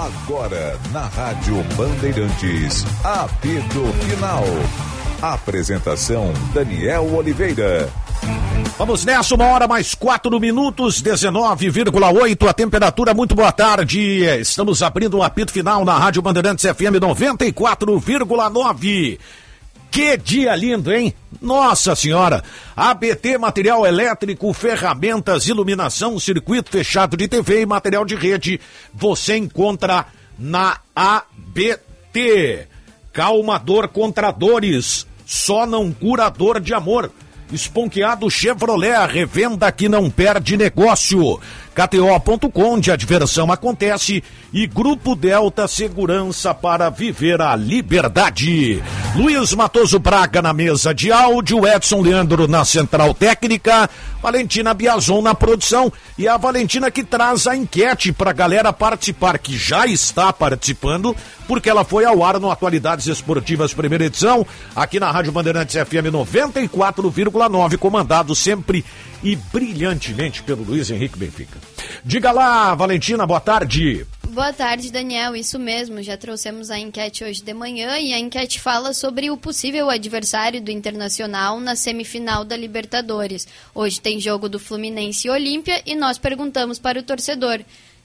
Agora, na Rádio Bandeirantes, apito final. Apresentação: Daniel Oliveira. Vamos nessa, uma hora mais quatro minutos, 19,8 a temperatura. Muito boa tarde. Estamos abrindo um apito final na Rádio Bandeirantes FM 94,9. Que dia lindo, hein? Nossa Senhora! ABT Material Elétrico, ferramentas, iluminação, circuito fechado de TV e material de rede. Você encontra na ABT. Calmador contra dores, só não curador de amor. Esponqueado Chevrolet, a revenda que não perde negócio. KTO.com, onde a diversão acontece. E Grupo Delta Segurança para viver a liberdade. Luiz Matoso Braga na mesa de áudio, Edson Leandro na central técnica, Valentina Biazon na produção e a Valentina que traz a enquete para a galera participar, que já está participando, porque ela foi ao ar no Atualidades Esportivas, primeira edição, aqui na Rádio Bandeirantes FM 94,9, comandado sempre e brilhantemente pelo Luiz Henrique Benfica. Diga lá, Valentina, boa tarde. Boa tarde, Daniel. Isso mesmo, já trouxemos a enquete hoje de manhã e a enquete fala sobre o possível adversário do Internacional na semifinal da Libertadores. Hoje tem jogo do Fluminense e Olímpia e nós perguntamos para o torcedor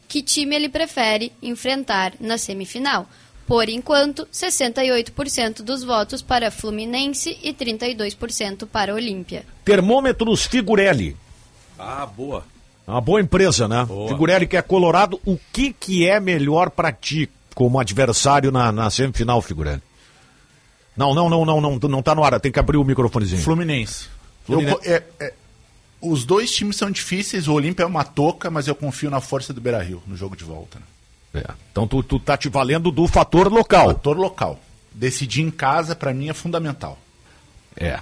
que time ele prefere enfrentar na semifinal. Por enquanto, 68% dos votos para Fluminense e 32% para Olímpia. Termômetros Figurelli. Ah, boa. Uma boa empresa, né? Boa. Figurelli que é colorado. O que, que é melhor para ti como adversário na, na semifinal, Figurelli? Não, não, não, não, não, não tá no ar. Tem que abrir o microfonezinho. Fluminense. Fluminense. Eu é- é- os dois times são difíceis, o Olímpia é uma toca, mas eu confio na força do Beira Rio no jogo de volta. Né? É. Então tu, tu tá te valendo do fator local. Fator local. Decidir em casa, pra mim, é fundamental. É.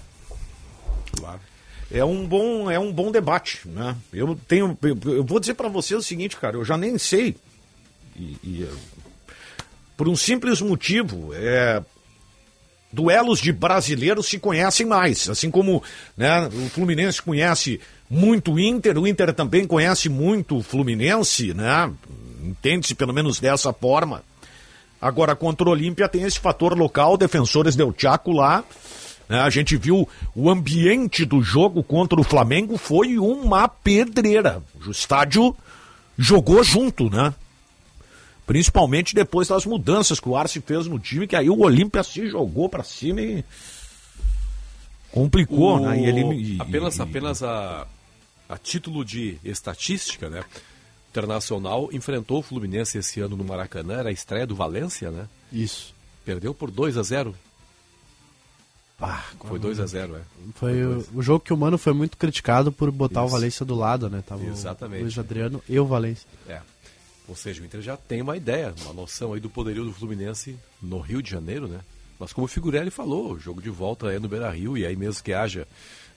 É um bom, é um bom debate, né? Eu tenho, eu, eu vou dizer para você o seguinte, cara, eu já nem sei. E, e, por um simples motivo, é duelos de brasileiros se conhecem mais, assim como né, o Fluminense conhece muito o Inter, o Inter também conhece muito o Fluminense, né? Entende-se pelo menos dessa forma. Agora, contra o Olímpia tem esse fator local, defensores del Chaco lá. né? A gente viu o ambiente do jogo contra o Flamengo foi uma pedreira. O estádio jogou junto, né? Principalmente depois das mudanças que o Arce fez no time, que aí o Olímpia se jogou pra cima e complicou, O- né? E ele, apenas apenas a, a título de estatística, né? Internacional enfrentou o Fluminense esse ano no Maracanã, era a estreia do Valência, né? Isso. Perdeu por 2 a 0 Ah, Foi 2 a 0 é. Foi o, o jogo que o Mano foi muito criticado por botar o Isso. Valência do lado, né? Tava Exatamente. o Luiz Adriano e o Valência. É. Ou seja, o Inter já tem uma ideia, uma noção aí do poderio do Fluminense no Rio de Janeiro, né? Mas como o Figurelli falou, o jogo de volta é no Beira-Rio e aí mesmo que haja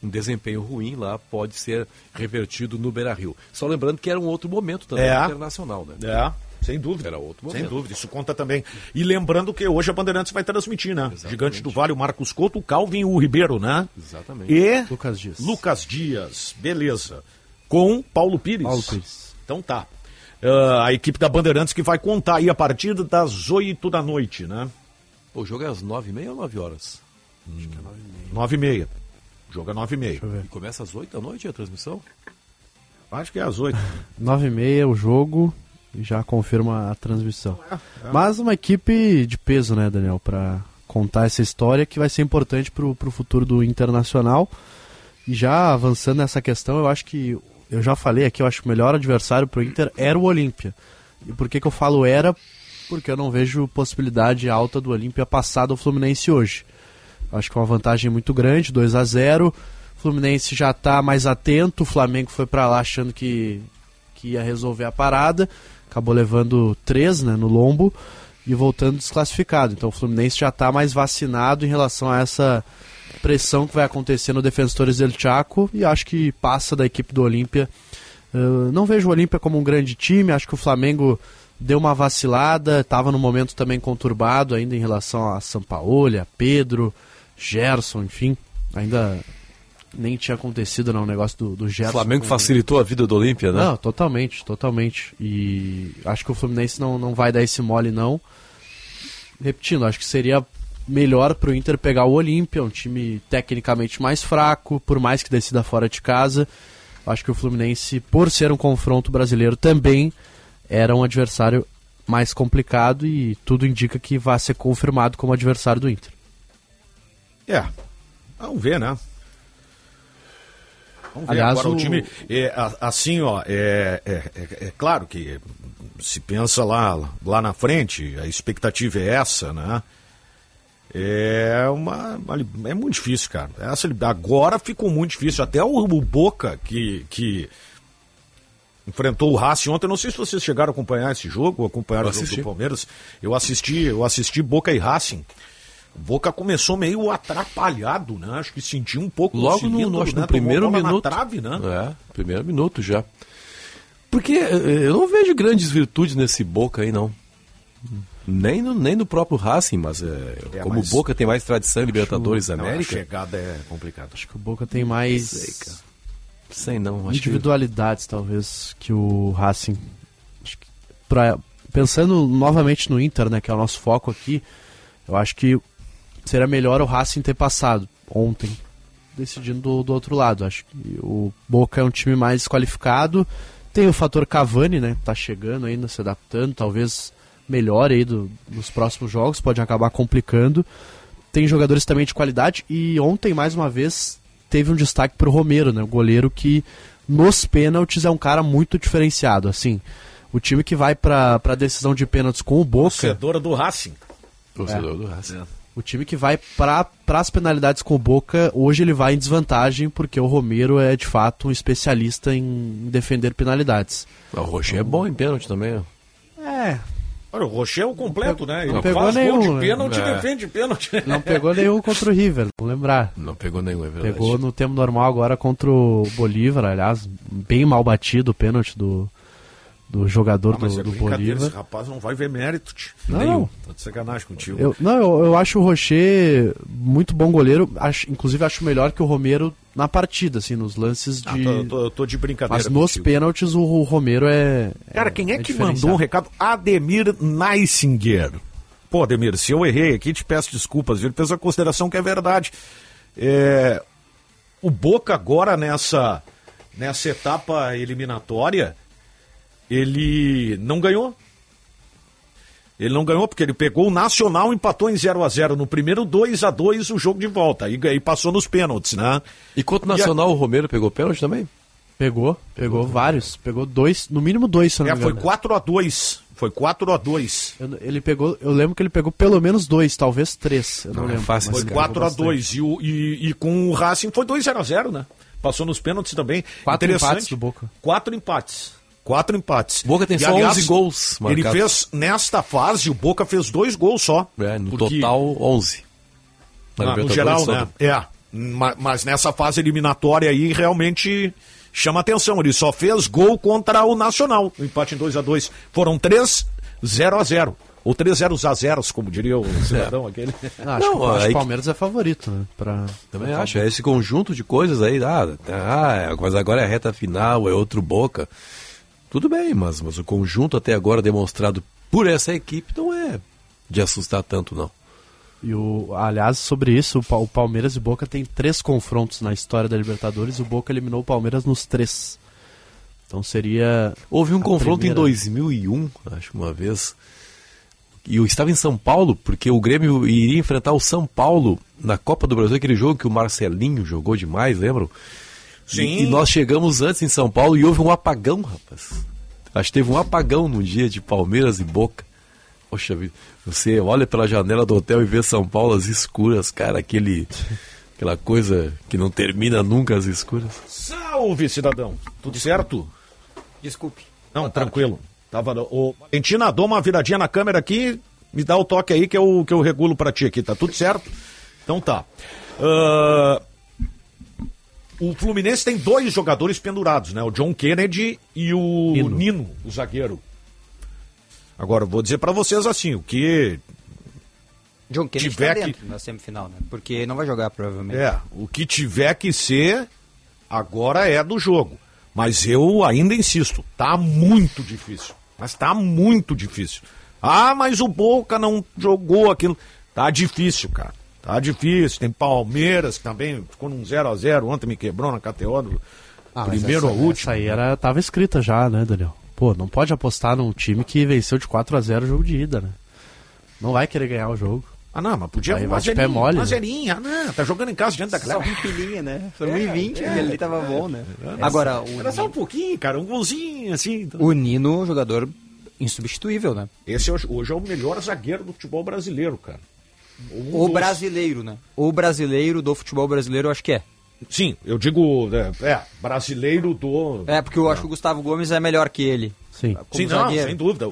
um desempenho ruim lá, pode ser revertido no Beira-Rio. Só lembrando que era um outro momento também É. internacional, né? É, sem dúvida. Era outro Sem momento. dúvida, isso conta também. E lembrando que hoje a Bandeirantes vai transmitir, né? Exatamente. Gigante do Vale, o Marcos Couto, o Calvin e o Ribeiro, né? Exatamente. E Lucas Dias. Lucas Dias, beleza. Com Paulo Pires. Paulo Pires. Então tá. Ah, a equipe da Bandeirantes que vai contar aí a partir das 8 da noite, né? O jogo é às 9h30 ou 9 horas? 9 e meia. O jogo é 9 e meia. E começa às 8 da noite a transmissão? Acho que é às 8. 9 e meia o jogo e já confirma a transmissão. Mas uma equipe de peso, né, Daniel, Pra contar essa história que vai ser importante pro, pro futuro do Internacional. E já avançando nessa questão, eu acho que eu já falei aqui, eu acho que o melhor adversário pro Inter era o Olímpia. E por que que eu falo era? Porque eu não vejo possibilidade alta do Olímpia passar do Fluminense hoje. Acho que é uma vantagem muito grande, 2 a 0 O Fluminense já está mais atento, o Flamengo foi para lá achando que, que ia resolver a parada, acabou levando 3 né, no lombo e voltando desclassificado. Então o Fluminense já está mais vacinado em relação a essa pressão que vai acontecer no Defensores del Chaco e acho que passa da equipe do Olímpia. Uh, não vejo o Olímpia como um grande time, acho que o Flamengo deu uma vacilada, estava num momento também conturbado ainda em relação a Sampaoli, a Pedro, Gerson, enfim, ainda nem tinha acontecido não, o negócio do, do O Gerson. Flamengo com- facilitou a vida do Olímpia, né? Não, totalmente, totalmente. E acho que o Fluminense não, não vai dar esse mole, não. Repetindo, acho que seria melhor pro Inter pegar o Olímpia, um time tecnicamente mais fraco, por mais que decida fora de casa. Acho que o Fluminense, por ser um confronto brasileiro, também era um adversário mais complicado e tudo indica que vai ser confirmado como adversário do Inter. É. Vamos ver, né? Vamos ver Aliás, agora o, o- time. É, assim, ó, é, é, é- é claro que se pensa lá, lá na frente, a expectativa é essa, né? É uma. É muito difícil, cara. Essa, agora ficou muito difícil. Até o, o Boca, que, que enfrentou o Racing ontem. Não sei se vocês chegaram a acompanhar esse jogo, acompanharam Eu o jogo assisti. do Palmeiras. Eu assisti, eu assisti Boca e Racing. O Boca começou meio atrapalhado, né? Acho que sentiu um pouco Logo no, cilindro, no, acho né? no primeiro minuto. trave, né? É, primeiro minuto já. Porque eh, eu não vejo grandes virtudes nesse Boca aí, não. Nem no, nem no próprio Racing, mas eh, É, como mas- o Boca tem mais tradição em Libertadores Não, a América, chegada é complicada. Acho que o Boca tem mais sei, cara. sei não. Acho que individualidades, talvez, que o Racing. Acho que pra- pensando novamente no Inter, né, que é o nosso foco aqui, eu acho que seria melhor o Racing ter passado ontem, decidindo do, do outro lado. Acho que o Boca é um time mais qualificado. Tem o fator Cavani, né, que tá chegando ainda, se adaptando, talvez melhor aí do, nos próximos jogos, pode acabar complicando. Tem jogadores também de qualidade e ontem, mais uma vez, teve um destaque pro Romero, né, o goleiro que nos pênaltis é um cara muito diferenciado, assim. O time que vai pra, pra decisão de pênaltis com o Boca, Torcedora do Racing. torcedor do Racing. O time que vai para as penalidades com o Boca, hoje ele vai em desvantagem porque o Romero é de fato um especialista em defender penalidades. O Rocher é bom em pênalti também. ó. É, Olha, o Rocher é o completo, né? Ele não pegou faz gol nenhum, de né? pênalti, É. defende pênalti. não pegou nenhum contra o River, vou lembrar. Não pegou nenhum, é verdade. Pegou no tempo normal agora contra o Bolívar, aliás, bem mal batido o pênalti do, do jogador Ah, do, é do brincadeira, esse Bolívar. rapaz não vai ver mérito. Não. Nenhum. Tá de sacanagem contigo. Eu, não, eu, eu acho o Rocher muito bom goleiro, acho, inclusive acho melhor que o Romero na partida, assim, nos lances de... Ah, tô, tô- tô de brincadeira. Mas nos contigo. pênaltis o, o Romero é. Cara, quem é, que diferenciado. mandou um recado? Ademir Neisinger. Pô, Ademir, se eu errei aqui, te peço desculpas. Ele fez a consideração que é verdade. É, o Boca agora nessa, nessa etapa eliminatória, ele não ganhou. Ele não ganhou porque ele pegou o Nacional, empatou em 0 a 0 no primeiro 2 a 2 o jogo de volta. Aí, aí passou nos pênaltis, né? E contra o Nacional, o Romero pegou pênalti também? Pegou, pegou vários. Pegou dois, no mínimo dois, se não É, me foi engano. 4 a 2 Foi 4 a 2 Eu, ele pegou, eu lembro que ele pegou pelo menos dois, talvez três. Eu não, Não é lembro. fácil Foi esse ele 4 pegou a bastante. 2 e, e, e com o Racing foi 2 0 a 0 né? Passou nos pênaltis também. Quatro empates do Boca. Quatro empates. Quatro empates. Boca tem E, só 11 gols Ele marcados. fez, nesta fase, o Boca fez dois gols só. É, no Porque- total, 11. Na Ah, no geral, né? É. Ma- Mas nessa fase eliminatória aí, realmente chama atenção. Ele só fez gol contra o Nacional. O empate em 2 a 2 Foram 3 0 a 0 Ou 3 0 a 0 como diria o cidadão aquele. Ah, acho Não, que, acho que aí o que- Palmeiras é favorito, né? Pra... Também acho, é esse conjunto de coisas aí, ah, ah, mas agora é a reta final, é outro Boca. Tudo bem, mas, mas o conjunto até agora demonstrado por essa equipe não é de assustar tanto, não. E o, aliás, sobre isso, o, Pa- o Palmeiras e Boca tem três confrontos na história da Libertadores o Boca eliminou o Palmeiras nos três. Então seria. Houve um confronto primeira. em 2001, acho que uma vez. E eu estava em São Paulo, porque o Grêmio iria enfrentar o São Paulo na Copa do Brasil, aquele jogo que o Marcelinho jogou demais, lembram? Sim. E, e nós chegamos antes em São Paulo e houve um apagão, rapaz. Acho que teve um apagão no dia de Palmeiras e Boca. Poxa vida, você olha pela janela do hotel e vê São Paulo às escuras, cara, aquele. Aquela coisa que não termina nunca às escuras. Salve, cidadão. Tudo certo? Desculpe. Não, tranquilo. Tava no- o Valentina, dou uma viradinha na câmera aqui, me dá o toque aí que eu, que eu regulo pra ti aqui, tá tudo certo? Então tá. Ah, o Fluminense tem dois jogadores pendurados, né? O John Kennedy e o Nino. Nino, o zagueiro. Agora, eu vou dizer pra vocês assim, o que John Kennedy Tiver tá que- dentro na semifinal, né? Porque não vai jogar, provavelmente. é, o que tiver que ser Agora é do jogo. Mas eu ainda insisto, tá muito difícil. Mas tá muito difícil. Ah, mas o Boca não jogou aquilo. Tá difícil, cara. Tá difícil. Tem Palmeiras que também ficou num 0 a 0 Ontem me quebrou na KTO do Ah, primeiro essa, ao último. Essa aí era, tava escrita já, né, Daniel? Pô, não pode apostar num time que venceu de 4 a 0 o jogo de ida, né? Não vai querer ganhar o jogo. Ah, não, mas podia Aí uma vai de pé mole, né? Ah, não, tá jogando em casa diante da Só galera. um pilinha, né? Foi 1,20, aquele ali tava bom, né? Agora, o, Era só um pouquinho, cara, um golzinho, assim. então. o Nino, jogador insubstituível, né? Esse hoje, hoje é o melhor zagueiro do futebol brasileiro, cara. Um O dos- brasileiro, né? O brasileiro do futebol brasileiro, eu acho que é. Sim, eu digo, é, é, brasileiro do. É, porque eu acho que o Gustavo Gomes é melhor que ele. Sim. Sim, não, zagueiro. sem dúvida.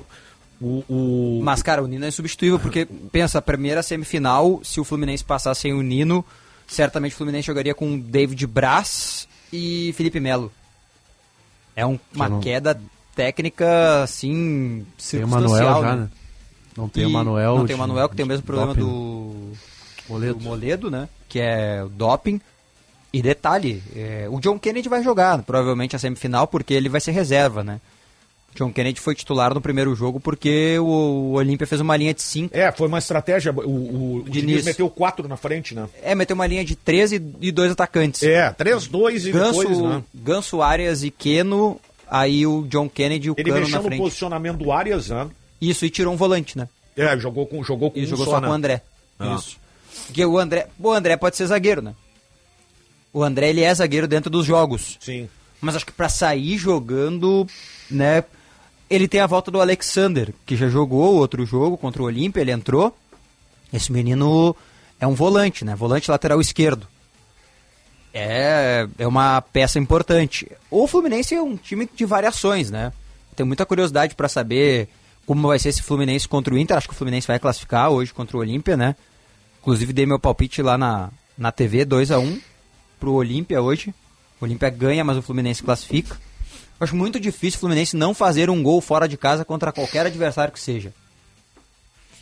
O, o... Mas, cara, o Nino é insubstituível, porque, pensa, a primeira semifinal, se o Fluminense passasse sem o Nino, certamente o Fluminense jogaria com David Braz e Felipe Melo. É um- uma não- queda técnica, assim, Tem o circunstancial. Manuel já, né? Não tem E o Manuel. Não tem o Manuel, que tem o mesmo problema do Moledo. do Moledo, né? Que é o doping. E detalhe, é, o John Kennedy vai jogar provavelmente a semifinal porque ele vai ser reserva, né? John Kennedy foi titular no primeiro jogo porque o, o Olímpia fez uma linha de 5. É, foi uma estratégia. O, o, o Diniz Diniz. meteu quatro na frente, né? É, meteu uma linha de 13 e dois atacantes. É, 3-2 e Ganso, depois, né? Ganso, Arias e Keno, aí o John Kennedy e o Ele Cano mexeu na no frente. posicionamento do Arias, né? Isso, e tirou um volante, né? É, jogou com, jogou com E um jogou só, só né? com o André. Ah. Isso. Porque o André, o André pode ser zagueiro, né? O André ele é zagueiro dentro dos jogos. Sim. Mas acho que pra sair jogando, né? Ele tem a volta do Alexander, que já jogou outro jogo contra o Olímpia, ele entrou. Esse menino é um volante, né? Volante lateral esquerdo. É, é uma peça importante. O Fluminense é um time de variações, né? Tenho muita curiosidade pra saber como vai ser esse Fluminense contra o Inter. Acho que o Fluminense vai classificar hoje contra o Olímpia, né? Inclusive dei meu palpite lá na, na TV, 2 a 1 pro Olímpia hoje. O Olímpia ganha, mas o Fluminense classifica. Acho muito difícil o Fluminense não fazer um gol fora de casa contra qualquer adversário que seja.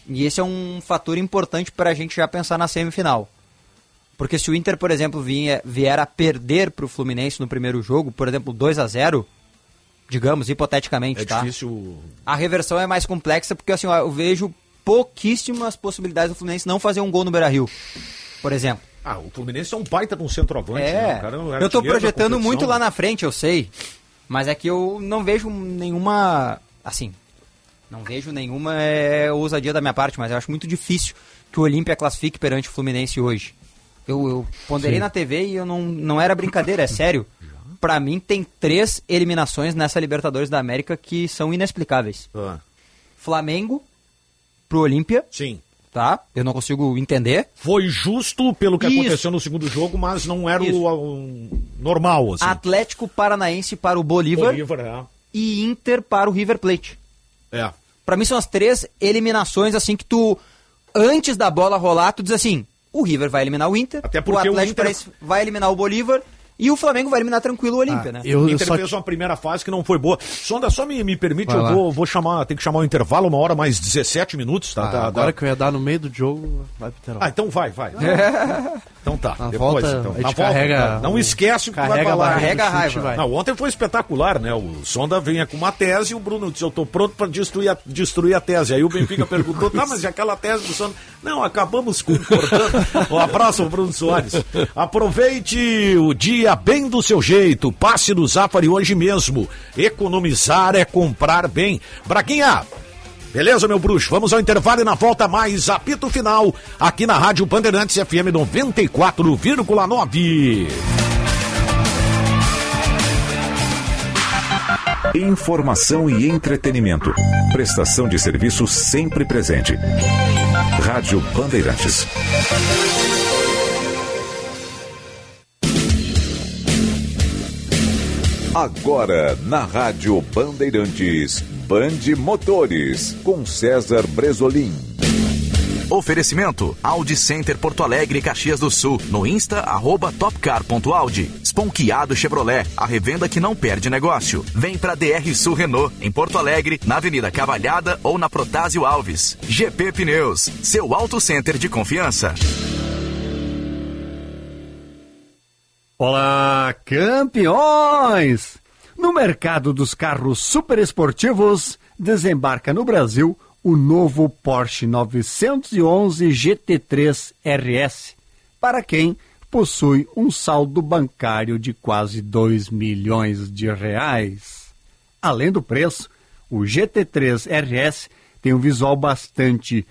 E esse é um fator importante para a gente já pensar na semifinal. Porque se o Inter, por exemplo, vinha, vier a perder para o Fluminense no primeiro jogo, por exemplo, 2 a 0 digamos, hipoteticamente, É tá? difícil. A reversão é mais complexa porque assim, ó, eu vejo pouquíssimas possibilidades do Fluminense não fazer um gol no Beira-Rio, por exemplo. Ah, o Fluminense é um baita de um centroavante. É, né? O cara é eu tô projetando muito lá na frente, eu sei. Mas é que eu não vejo nenhuma. Assim. Não vejo nenhuma é, ousadia da minha parte, mas eu acho muito difícil que o Olímpia classifique perante o Fluminense hoje. Eu, eu ponderei na TV e eu não, não era brincadeira, é sério. Pra mim, tem três eliminações nessa Libertadores da América que são inexplicáveis: Ah, Flamengo pro Olímpia, sim. tá? Eu não consigo entender. Foi justo pelo que Isso. aconteceu no segundo jogo, mas não era Isso. o, o normal, assim. Atlético Paranaense para o Bolívar Bolívar, é. e Inter para o River Plate. É. Pra mim são as três eliminações assim que tu antes da bola rolar, tu diz assim: o River vai eliminar o Inter, Até o porque o Atlético Inter- Paranaense vai eliminar o Bolívar e o Flamengo vai eliminar tranquilo o Olímpia, Ah, né? eu- O Inter só fez uma primeira fase que não foi boa. Sonda, só me, me permite, Vai eu lá. vou, vou chamar, tem que chamar o intervalo, uma hora mais 17 minutos, tá? Ah, tá- agora tá- que eu ia dar no meio do jogo, vai pro intervalo. Ah, então vai, vai. então tá, Na depois volta, então. a volta, carrega tá? Não esquece o que vai a falar. Carrega a raiva. vai. Não, ontem foi espetacular, né? O Sonda vinha com uma tese e o Bruno disse: Eu tô pronto para destruir a, destruir a tese. Aí o Benfica perguntou: Tá, mas e aquela tese do Sonda? Não, acabamos concordando. um abraço, Bruno Soares. Aproveite o dia bem do seu jeito. Passe no Zafari hoje mesmo. Economizar é comprar bem. Braguinha, Beleza, meu bruxo? Vamos ao intervalo e na volta mais apito final aqui na Rádio Bandeirantes FM 94,9. Informação e entretenimento. Prestação de serviço sempre presente. Rádio Bandeirantes. Agora na Rádio Bandeirantes, Bande Motores, com César Bresolim. Oferecimento Audi Center Porto Alegre e Caxias do Sul. No Insta, arroba topcar.audi. Sponkeado Chevrolet, a revenda que não perde negócio. Vem pra DR Sul Renault, em Porto Alegre, na Avenida Cavalhada ou na Protásio Alves. GP Pneus, seu auto center de confiança. Olá, campeões! No mercado dos carros superesportivos, desembarca no Brasil o novo Porsche 911 GT3 RS, para quem possui um saldo bancário de quase 2 milhões de reais. Além do preço, o GT3 RS tem um visual bastante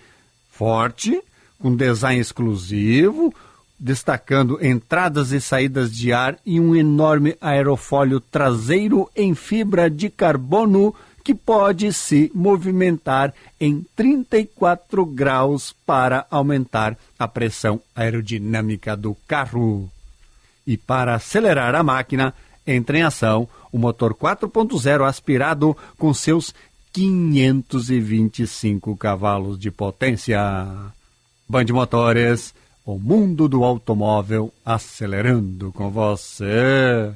forte, com design exclusivo, destacando entradas e saídas de ar e um enorme aerofólio traseiro em fibra de carbono que pode se movimentar em 34 graus para aumentar a pressão aerodinâmica do carro. E para acelerar a máquina, entra em ação o motor 4.0 aspirado com seus 525 cavalos de potência. Band Motores o mundo do automóvel acelerando com você.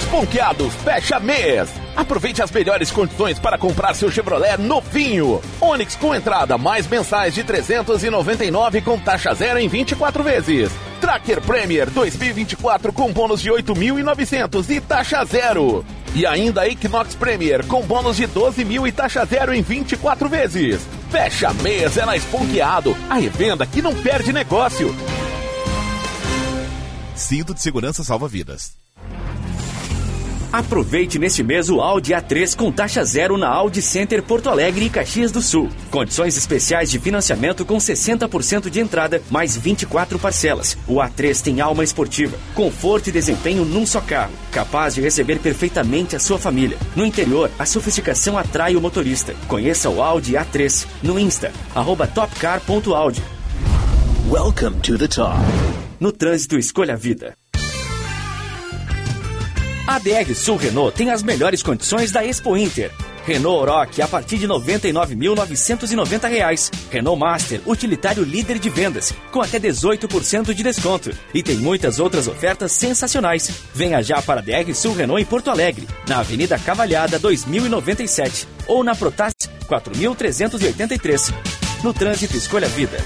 Esponqueados fecha mês. Aproveite as melhores condições para comprar seu Chevrolet novinho. Onix com entrada mais mensais de 399 com taxa zero em 24 vezes. Tracker Premier 2024 com bônus de 8.900 e taxa zero. E ainda Equinox Premier com bônus de 12 mil e taxa zero em 24 vezes. Fecha mês é na Esponqueado, a revenda que não perde negócio. Cinto de segurança salva vidas. Aproveite neste mês o Audi A3 com taxa zero na Audi Center Porto Alegre e Caxias do Sul. Condições especiais de financiamento com 60% de entrada, mais 24 parcelas. O A3 tem alma esportiva, conforto e desempenho num só carro, capaz de receber perfeitamente a sua família. No interior, a sofisticação atrai o motorista. Conheça o Audi A3 no Insta, arroba topcar.audi. Welcome to the top. No trânsito, escolha a vida. A DR Sul Renault tem as melhores condições da Expo Inter. Renault Oroch a partir de R$ 99.990. Renault Master, utilitário líder de vendas, com até 18% de desconto. E tem muitas outras ofertas sensacionais. Venha já para a DR Sul Renault em Porto Alegre, na Avenida Cavalhada 2097 ou na Protas 4383. No trânsito, escolha vida.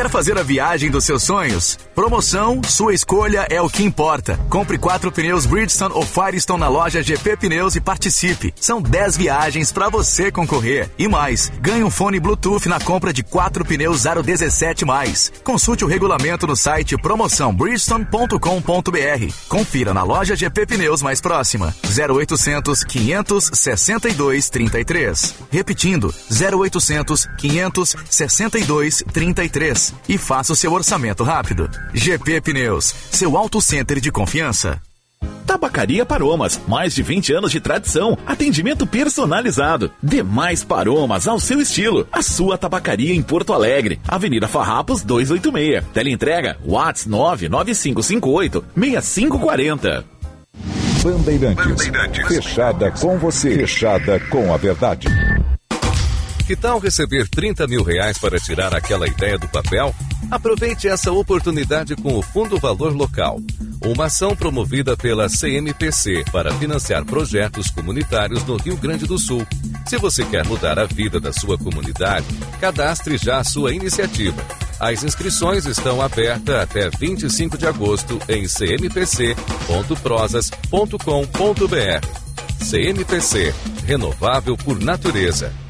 Quer fazer a viagem dos seus sonhos? Promoção, sua escolha é o que importa. Compre quatro pneus Bridgestone ou Firestone na loja GP Pneus e participe. São 10 viagens para você concorrer. E mais, ganhe um fone Bluetooth na compra de quatro pneus 017 mais. Consulte o regulamento no site promoçãobridgestone.com.br. Confira na loja GP Pneus mais próxima. 0800 562 33. Repetindo, 0800 562 33 e faça o seu orçamento rápido. GP Pneus, seu auto center de confiança. Tabacaria Paromas, mais de 20 anos de tradição, atendimento personalizado. Demais Paromas ao seu estilo. A sua tabacaria em Porto Alegre, Avenida Farrapos 286. Teleentrega Whats 99558 6540. Bandeirantes. Bandeirantes. Fechada com você. Fechada com a verdade. Que tal receber 30 mil reais para tirar aquela ideia do papel? Aproveite essa oportunidade com o Fundo Valor Local, uma ação promovida pela CMPC para financiar projetos comunitários no Rio Grande do Sul. Se você quer mudar a vida da sua comunidade, cadastre já a sua iniciativa. As inscrições estão abertas até 25 de agosto em cmpc.prosas.com.br. CMPC Renovável por Natureza.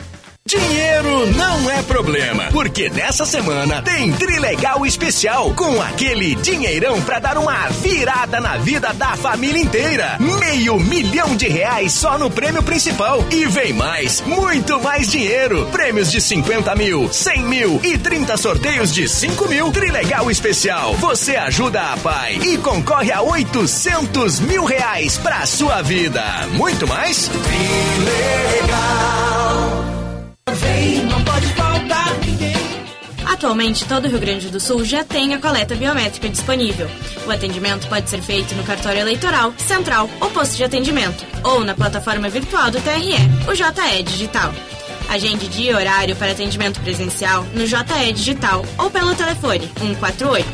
Dinheiro não é problema, porque nessa semana tem Trilegal Especial com aquele dinheirão pra dar uma virada na vida da família inteira. Meio milhão de reais só no prêmio principal. E vem mais, muito mais dinheiro. Prêmios de 50 mil, 100 mil e 30 sorteios de 5 mil. Trilegal Especial. Você ajuda a pai e concorre a 800 mil reais pra sua vida. Muito mais? Trilegal. Atualmente, todo o Rio Grande do Sul já tem a coleta biométrica disponível. O atendimento pode ser feito no cartório eleitoral, central ou posto de atendimento, ou na plataforma virtual do TRE, o JE Digital. Agende dia e horário para atendimento presencial no JE Digital ou pelo telefone 148.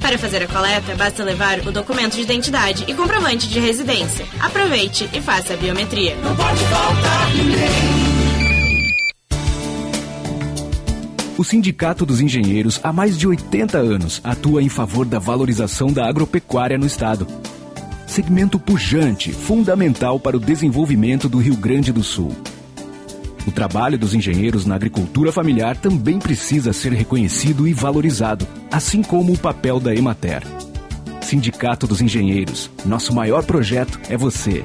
Para fazer a coleta, basta levar o documento de identidade e comprovante de residência. Aproveite e faça a biometria. Não pode faltar ninguém. O Sindicato dos Engenheiros, há mais de 80 anos, atua em favor da valorização da agropecuária no Estado. Segmento pujante, fundamental para o desenvolvimento do Rio Grande do Sul. O trabalho dos engenheiros na agricultura familiar também precisa ser reconhecido e valorizado, assim como o papel da Emater. Sindicato dos Engenheiros, nosso maior projeto é você.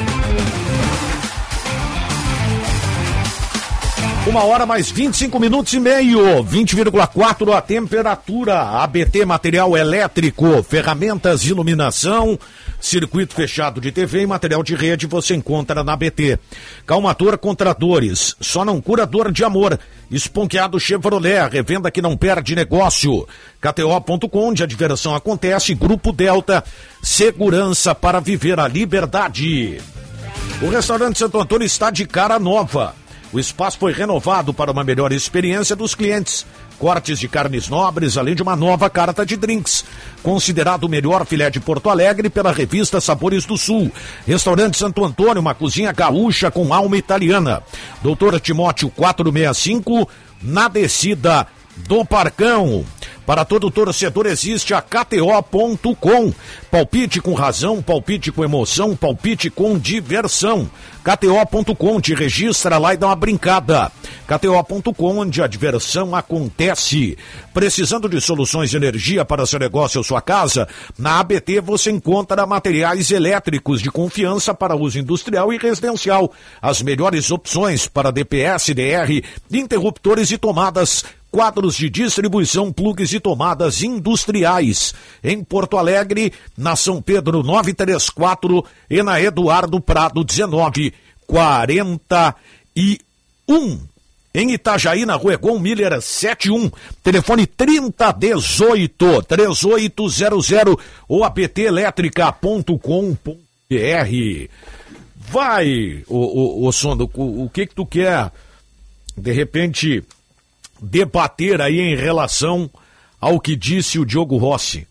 Uma hora mais 25 minutos e meio, 20,4 a temperatura. ABT Material Elétrico, ferramentas de iluminação, circuito fechado de TV e material de rede você encontra na ABT. Calmator contra dores, só não cura dor de amor. Esponqueado Chevrolet, revenda que não perde negócio. KTO.com, onde a diversão acontece. Grupo Delta, segurança para viver a liberdade. O restaurante Santo Antônio está de cara nova. O espaço foi renovado para uma melhor experiência dos clientes. Cortes de carnes nobres, além de uma nova carta de drinks. Considerado o melhor filé de Porto Alegre pela revista Sabores do Sul. Restaurante Santo Antônio, uma cozinha gaúcha com alma italiana. Doutor Timóteo 465, na descida do Parcão. Para todo torcedor existe a KTO.com. Palpite com razão, palpite com emoção, palpite com diversão. KTO.com te registra lá e dá uma brincada. KTO.com, onde a diversão acontece. Precisando de soluções de energia para seu negócio ou sua casa? Na ABT você encontra materiais elétricos de confiança para uso industrial e residencial. As melhores opções para DPS, DR, interruptores e tomadas quadros de distribuição, plugs e tomadas industriais. Em Porto Alegre, na São Pedro 934 e na Eduardo Prado 1941. Em Itajaí, na rua Egon Miller 71, telefone 3018 3800 ou aptelétrica.com.br. Vai, o, o, o Sondo, o, o que que tu quer, de repente, debater aí em relação ao que disse o Diogo Rossi.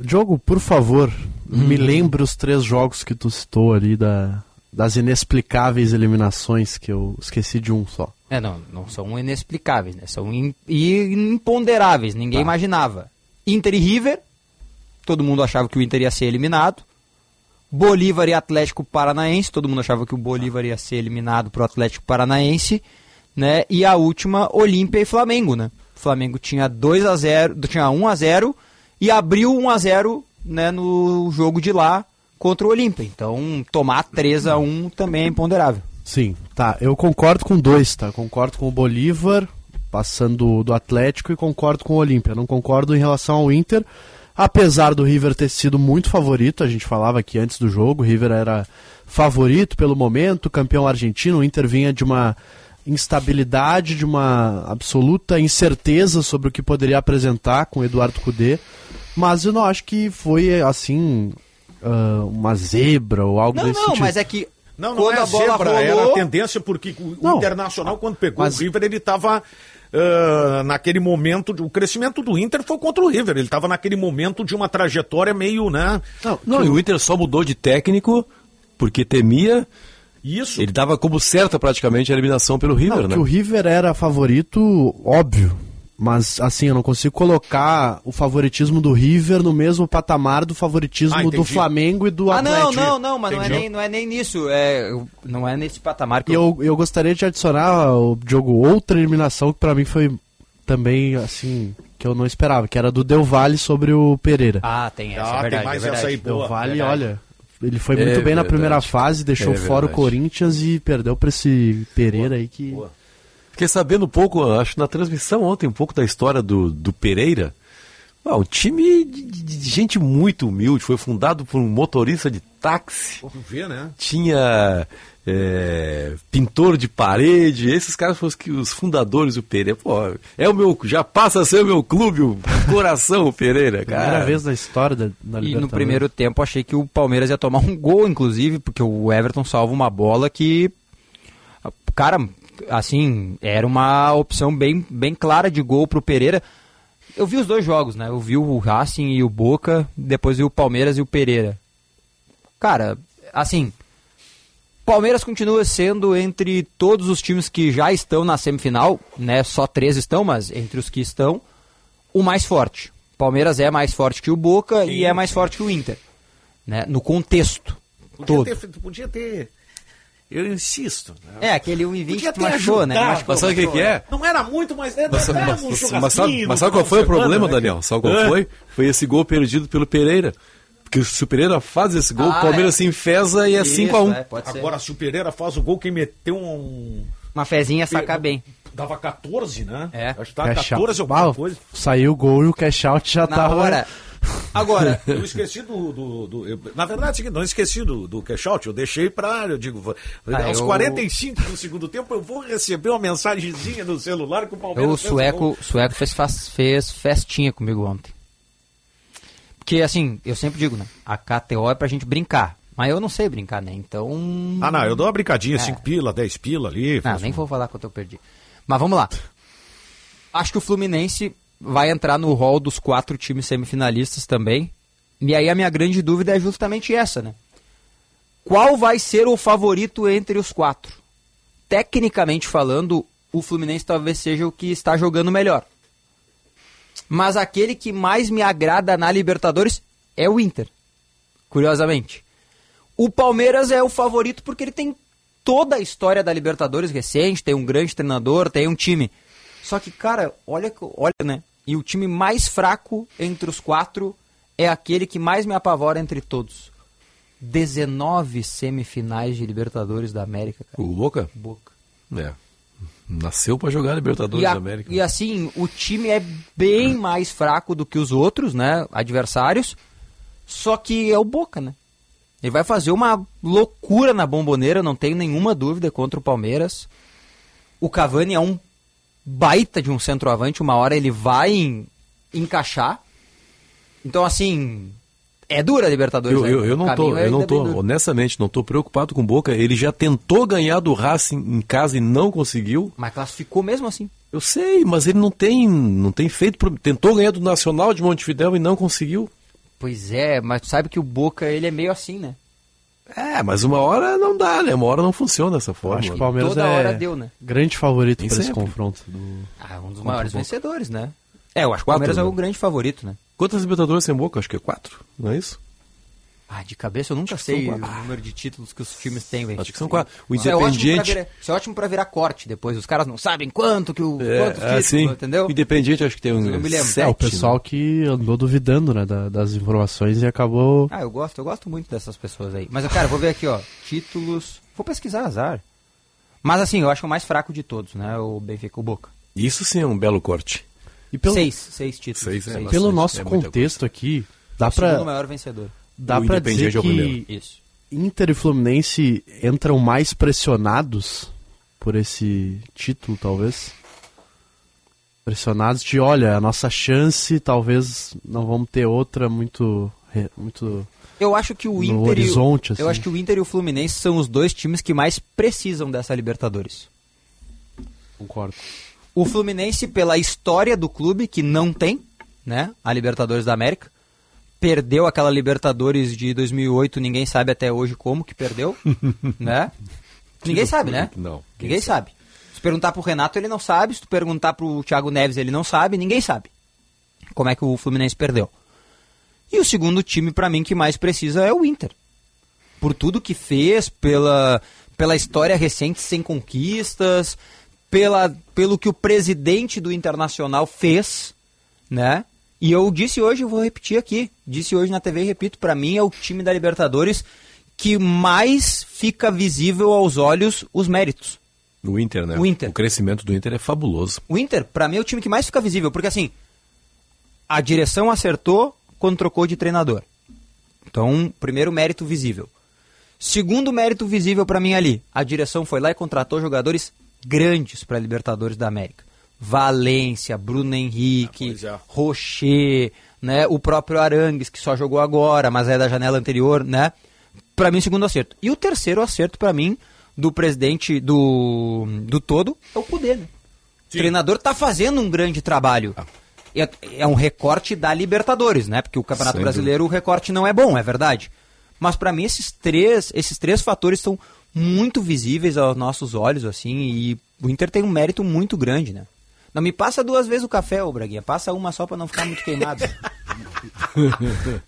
Diogo, por favor, hum. me lembre os três jogos que tu citou ali da, das inexplicáveis eliminações, que eu esqueci de um só. É, não, não são inexplicáveis, né? São in, imponderáveis, ninguém tá. imaginava. Inter e River, todo mundo achava que o Inter ia ser eliminado. Bolívar e Atlético Paranaense, todo mundo achava que o Bolívar ia ser eliminado pro Atlético Paranaense né? E a última, Olímpia e Flamengo, né? O Flamengo tinha 2 a 0, tinha 1 a 0 e abriu 1 a 0, né, no jogo de lá contra o Olímpia. Então, tomar 3 a 1 também é imponderável. Sim, tá. Eu concordo com dois, tá? Concordo com o Bolívar, passando do Atlético, e concordo com o Olímpia. Não concordo em relação ao Inter, apesar do River ter sido muito favorito. A gente falava aqui antes do jogo, o River era favorito pelo momento, campeão argentino. O Inter vinha de uma instabilidade, de uma absoluta incerteza sobre o que poderia apresentar com Eduardo Cudê. Mas eu não acho que foi assim uh, uma zebra ou algo não, desse não, tipo. Não, mas é que não, não quando é a bola zebra, rolou... era a tendência porque o não, Internacional quando pegou mas... o River ele estava Uh, naquele momento, o crescimento do Inter foi contra o River. Ele estava naquele momento de uma trajetória meio, né? Não, não, e o Inter só mudou de técnico porque temia Isso. Ele dava como certa praticamente a eliminação pelo River, Não, né? que o River era favorito, óbvio. Mas, assim, eu não consigo colocar o favoritismo do River no mesmo patamar do favoritismo Ah, do. Flamengo e do ah, Atlético. não, não, não, mas não é, nem, não é nem nisso. É, não é nesse patamar que E eu, eu gostaria de adicionar o Diogo outra eliminação que pra mim foi também, assim, que eu não esperava, que era do Del Valle sobre o Pereira. Ah, tem essa, Ah, é tem verdade. mais é verdade. essa aí, boa. Del Valle, Verdade. olha, ele foi É muito bem na verdade. primeira fase, deixou É fora o. Corinthians e perdeu pra esse Pereira aí que... Fiquei sabendo um pouco, acho na transmissão ontem, um pouco da história do, do Pereira. Ah, um time de, de- de gente muito humilde, foi fundado por um motorista de táxi. Vamos ver, né? Tinha é, pintor de parede, esses caras foram os, que- os fundadores do Pereira. Pô, é o meu, já passa a ser o meu clube, o coração, o Pereira, cara. Primeira vez na história da, da E no primeiro tempo achei que o Palmeiras ia tomar um gol, inclusive, porque o Everton salva uma bola que. Cara, assim, era uma opção bem, bem clara de gol pro Pereira. Eu vi os dois jogos, né? Eu vi o Racing e o Boca, depois vi o Palmeiras e o Pereira. Cara, assim, Palmeiras continua sendo entre todos os times que já estão na semifinal, né? Só três estão, mas entre os que estão, o mais forte. Palmeiras é mais forte que o Boca e é mais forte que o Inter, né? No contexto Podia todo. ter, podia ter. Eu insisto. Né? É, aquele 1,20 Podia que ter machucou, né? Machucou, Mas sabe o que, que é? Não era muito, mas é, Mas, dava mas- um mas- mas sabe, mas sabe qual final foi o problema, né? Daniel? Sabe qual É. foi? Foi esse gol perdido pelo Pereira. Porque se o Pereira faz esse gol, Ah, o Palmeiras é. se enfesa e é Isso, 5x1. é. Agora, se o Pereira faz o gol, quem meteu um. Uma fezinha sacar bem. Dava 14, né? É. Acho que tava Cash 14 out. alguma Ah, coisa. Saiu o gol e o cash out já Na tava... hora. Agora, Eu esqueci do. do- do- eu- na verdade, é o não esqueci do, do cash out, eu deixei pra. Eu digo, Ah, aos eu- 45 do segundo tempo eu vou receber uma mensagenzinha no celular que o Palmeiras. o fez sueco, gol. sueco fez, faz- fez festinha comigo ontem. Porque, assim, eu sempre digo, né? A KTO é pra gente brincar. Mas eu não sei brincar, né? Então. Ah, não, eu dou uma brincadinha, É. 5 pila, 10 pila ali. Não, nem um- vou falar quanto eu perdi. Mas vamos lá. Acho que o Fluminense vai entrar no hall dos quatro times semifinalistas também. E aí a minha grande dúvida é justamente essa, né? Qual vai ser o favorito entre os quatro? Tecnicamente falando, o Fluminense talvez seja o que está jogando melhor. Mas aquele que mais me agrada na Libertadores é o Inter. Curiosamente. O Palmeiras é o favorito porque ele tem toda a história da Libertadores recente, tem um grande treinador, tem um time. Só que, cara, olha, olha, né? E o time mais fraco entre os quatro é aquele que mais me apavora entre todos. 19 semifinais de Libertadores da América, cara. O Boca? Boca. É. Nasceu pra jogar Libertadores a- da América. e assim, o time é bem mais fraco do que os outros, né? Adversários. Só que é o Boca, né? Ele vai fazer uma loucura na bomboneira, não tenho nenhuma dúvida contra o Palmeiras. O Cavani é um baita de um centroavante, uma hora ele vai em- encaixar. Então, assim, é dura a Libertadores. Eu, né? eu, eu não tô, é eu não tô, duro. honestamente, não tô preocupado com o Boca. Ele já tentou ganhar do Racing em casa e não conseguiu. Mas classificou mesmo assim. Eu sei, mas ele não tem, não tem feito. pro- Tentou ganhar do Nacional de Montevidéu e não conseguiu. Pois é, mas tu sabe que o Boca, ele é meio assim, né? É, mas uma hora não dá, né? Uma hora não funciona dessa forma. Acho que o Palmeiras Toda é hora deu, né? grande favorito para esse confronto. Do... Ah, um dos maiores vencedores, né? É, eu acho que o Quatro, Palmeiras é né? o grande favorito, né? Quantas Libertadores tem Boca? Acho que é quatro, não é isso? Ah, de cabeça eu nunca sei o número de títulos que os times têm, velho. Acho que são quatro. O Isso é Independiente- virar- Isso é ótimo pra virar corte depois. Os caras não sabem quanto que o. É, quantos é, títulos, sim. entendeu? O Independiente acho que tem um Eu me lembro. sete, É, o pessoal né? que andou duvidando né, da- das informações e acabou. Ah, eu gosto, eu gosto muito dessas pessoas aí. Mas, cara, vou ver aqui, ó. Títulos. Vou pesquisar azar. Mas assim, eu acho o mais fraco de todos, né? O Benfica, o Boca. Isso sim é um belo corte. E pelo, Seis, seis títulos. Seis, é, bastante. pelo nosso é contexto aqui, dá o pra, maior vencedor. dá O pra dizer é o que. Inter e Fluminense entram mais pressionados por esse título, talvez. Pressionados de, olha, a nossa chance, talvez não vamos ter outra muito. muito Eu acho que o Inter horizonte, e, assim. eu acho que o Inter e o Fluminense são os dois times que mais precisam dessa Libertadores. concordo. O Fluminense pela história do clube que não tem, né, a Libertadores da América. Perdeu aquela Libertadores de 2008, ninguém sabe até hoje como que perdeu, né? Ninguém sabe, né? Não. Ninguém sabe. Se perguntar pro Renato, ele não sabe. Se tu perguntar pro Thiago Neves, ele não sabe. Ninguém sabe como é que o Fluminense perdeu. E o segundo time, pra mim, que mais precisa é o Inter. Por tudo que fez, pela, pela história recente sem conquistas, pela, pelo que o presidente do Internacional fez, né? E eu disse hoje, eu vou repetir aqui, disse hoje na TV e repito, pra mim é o time da Libertadores que mais fica visível aos olhos os méritos. O Inter, né? O Inter. O crescimento do Inter é fabuloso. O Inter, pra mim, é o time que mais fica visível, porque assim, a direção acertou quando trocou de treinador. Então, primeiro mérito visível. Segundo mérito visível pra mim ali, a direção foi lá e contratou jogadores grandes para Libertadores da América. Valência, Bruno Henrique, Rocher, né, o próprio Arangues que só jogou agora, mas é da janela anterior, né? Para mim, segundo acerto. E o terceiro acerto para mim do presidente do do todo é o Cudê, né? O treinador tá fazendo um grande trabalho. É, é um recorte da Libertadores, né? Porque o Campeonato Sem Brasileiro o recorte não é bom, é verdade. Mas para mim esses três, esses três fatores são muito visíveis aos nossos olhos, assim, e o Inter tem um mérito muito grande, né? Não me passa duas vezes o café, ô Braguinha. Passa uma só pra não ficar muito queimado.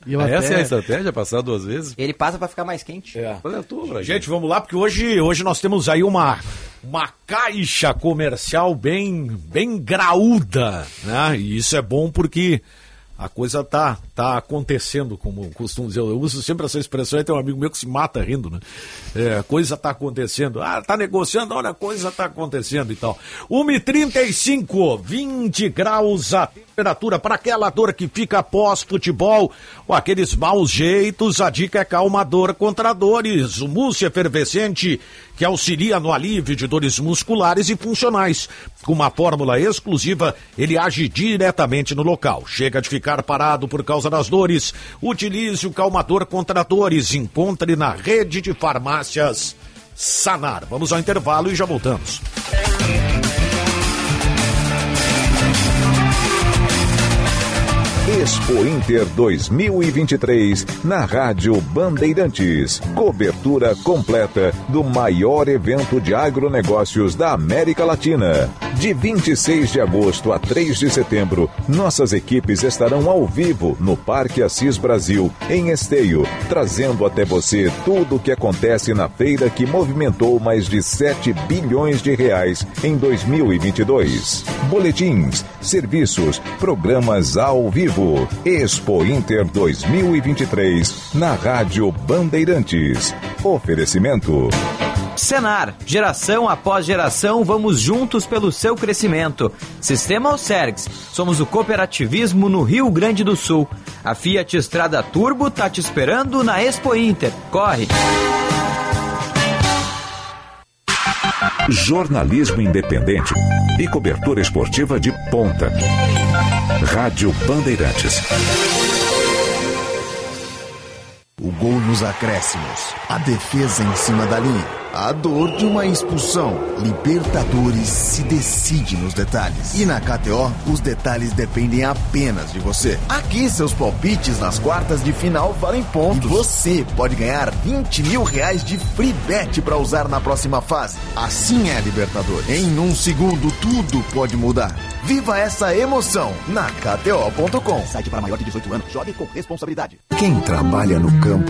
E eu Essa até- é a estratégia, passar duas vezes? Ele passa pra ficar mais quente. É. Olha tu, Braguinha. Gente, vamos lá, porque hoje, hoje nós temos aí uma, uma caixa comercial bem, bem graúda, né? E isso é bom porque a coisa tá, tá acontecendo, como costumo dizer. Eu uso sempre essa expressão, aí tem um amigo meu que se mata rindo, né? É, a coisa tá acontecendo. Ah, tá negociando, olha, a coisa tá acontecendo e tal. 1h35, 20 graus a temperatura para aquela dor que fica pós-futebol, ou aqueles maus jeitos, a dica é calmador contra dores. O mousse efervescente que auxilia no alívio de dores musculares e funcionais. Com uma fórmula exclusiva, ele age diretamente no local. Chega de ficar parado por causa das dores. Utilize o calmador contra dores. Encontre na rede de farmácias Sanar. Vamos ao intervalo e já voltamos. Expo Inter 2023 na Rádio Bandeirantes. Cobertura completa do maior evento de agronegócios da América Latina. De 26 de agosto a 3 de setembro, nossas equipes estarão ao vivo no Parque Assis Brasil, em Esteio, trazendo até você tudo o que acontece na feira que movimentou mais de 7 bilhões de reais em 2022. Boletins, serviços, programas ao vivo. Expo Inter 2023 na Rádio Bandeirantes. Oferecimento. Senar, geração após geração, vamos juntos pelo seu crescimento. Sistema Alcergs, somos o cooperativismo no Rio Grande do Sul. A Fiat Estrada Turbo tá te esperando na Expo Inter. Corre! Jornalismo independente e cobertura esportiva de ponta. Rádio Bandeirantes. Gol nos acréscimos. A defesa em cima da linha. A dor de uma expulsão. Libertadores se decide nos detalhes. E na KTO, os detalhes dependem apenas de você. Aqui, seus palpites nas quartas de final valem pontos. E você pode ganhar 20 mil reais de free bet para usar na próxima fase. Assim é Libertadores. Em um segundo, tudo pode mudar. Viva essa emoção na KTO.com. Site para maior de 18 anos. Jogue com responsabilidade. Quem trabalha no campo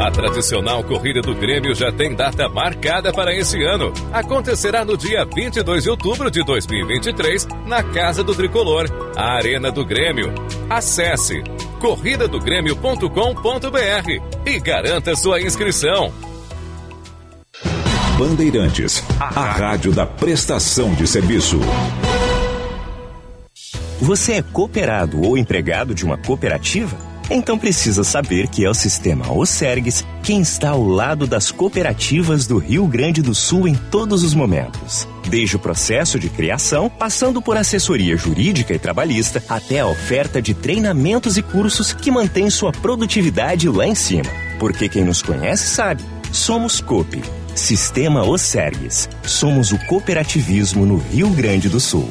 A tradicional corrida do Grêmio já tem data marcada para esse ano. Acontecerá no dia 22 de outubro de 2023, na Casa do Tricolor, a Arena do Grêmio. Acesse corridadogrêmio.com.br e garanta sua inscrição. Bandeirantes, a rádio da prestação de serviço. Você é cooperado ou empregado de uma cooperativa? Então precisa saber que é o sistema Osergues quem está ao lado das cooperativas do Rio Grande do Sul em todos os momentos. Desde o processo de criação, passando por assessoria jurídica e trabalhista, até a oferta de treinamentos e cursos que mantém sua produtividade lá em cima. Porque quem nos conhece sabe, somos COP. Sistema Osergues. Somos o cooperativismo no Rio Grande do Sul.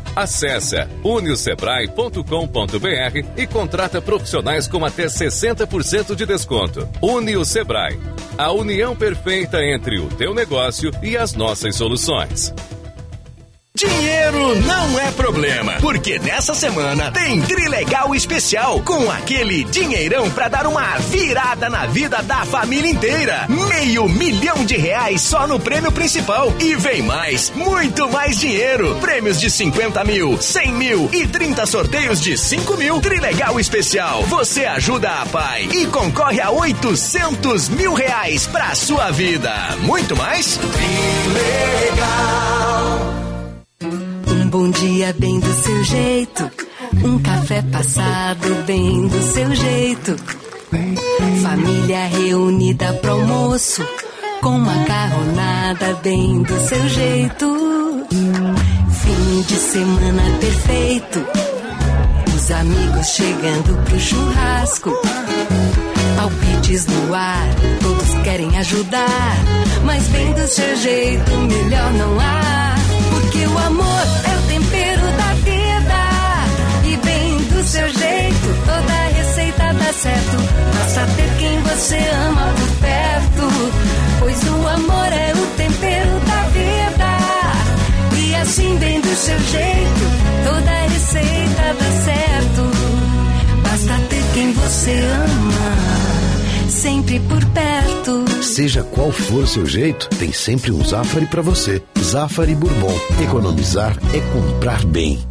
Acesse uniosebrae.com.br e contrata profissionais com até 60% de desconto. Unio Sebrae, a união perfeita entre o teu negócio e as nossas soluções. Dinheiro não é problema, porque nessa semana tem Trilegal especial com aquele dinheirão pra dar uma virada na vida da família inteira. Meio milhão de reais só no prêmio principal. E vem mais, muito mais dinheiro. Prêmios de 50 mil, 100 mil e 30 sorteios de 5 mil. Trilegal especial. Você ajuda a pai e concorre a 800 mil reais pra sua vida. Muito mais? Trilegal. Dia bem do seu jeito. Um café passado bem do seu jeito. Família reunida pro almoço. Com macarronada bem do seu jeito. Fim de semana perfeito. Os amigos chegando pro churrasco. Palpites no ar, todos querem ajudar. Mas bem do seu jeito, melhor não há. Porque o amor é certo. Basta ter quem você ama por perto. Pois o amor é o tempero da vida. E assim, bem do seu jeito, toda receita dá certo. Basta ter quem você ama, sempre por perto. Seja qual for seu jeito, tem sempre um Zafari para você. Zafari Bourbon. Economizar é comprar bem.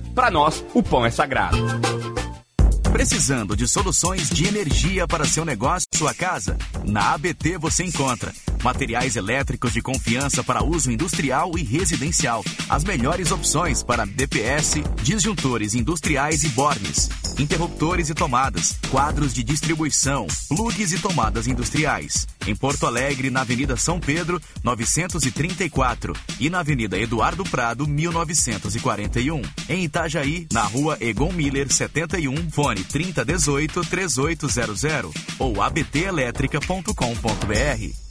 para nós, o pão é sagrado. Precisando de soluções de energia para seu negócio sua casa? Na ABT você encontra materiais elétricos de confiança para uso industrial e residencial. As melhores opções para DPS, disjuntores industriais e bornes, interruptores e tomadas, quadros de distribuição, plugs e tomadas industriais. Em Porto Alegre, na Avenida São Pedro, 934 e na Avenida Eduardo Prado, 1941. Em Itajaí, na Rua Egon Miller, 71, fone 3018 3800 ou abtelétrica.com.br.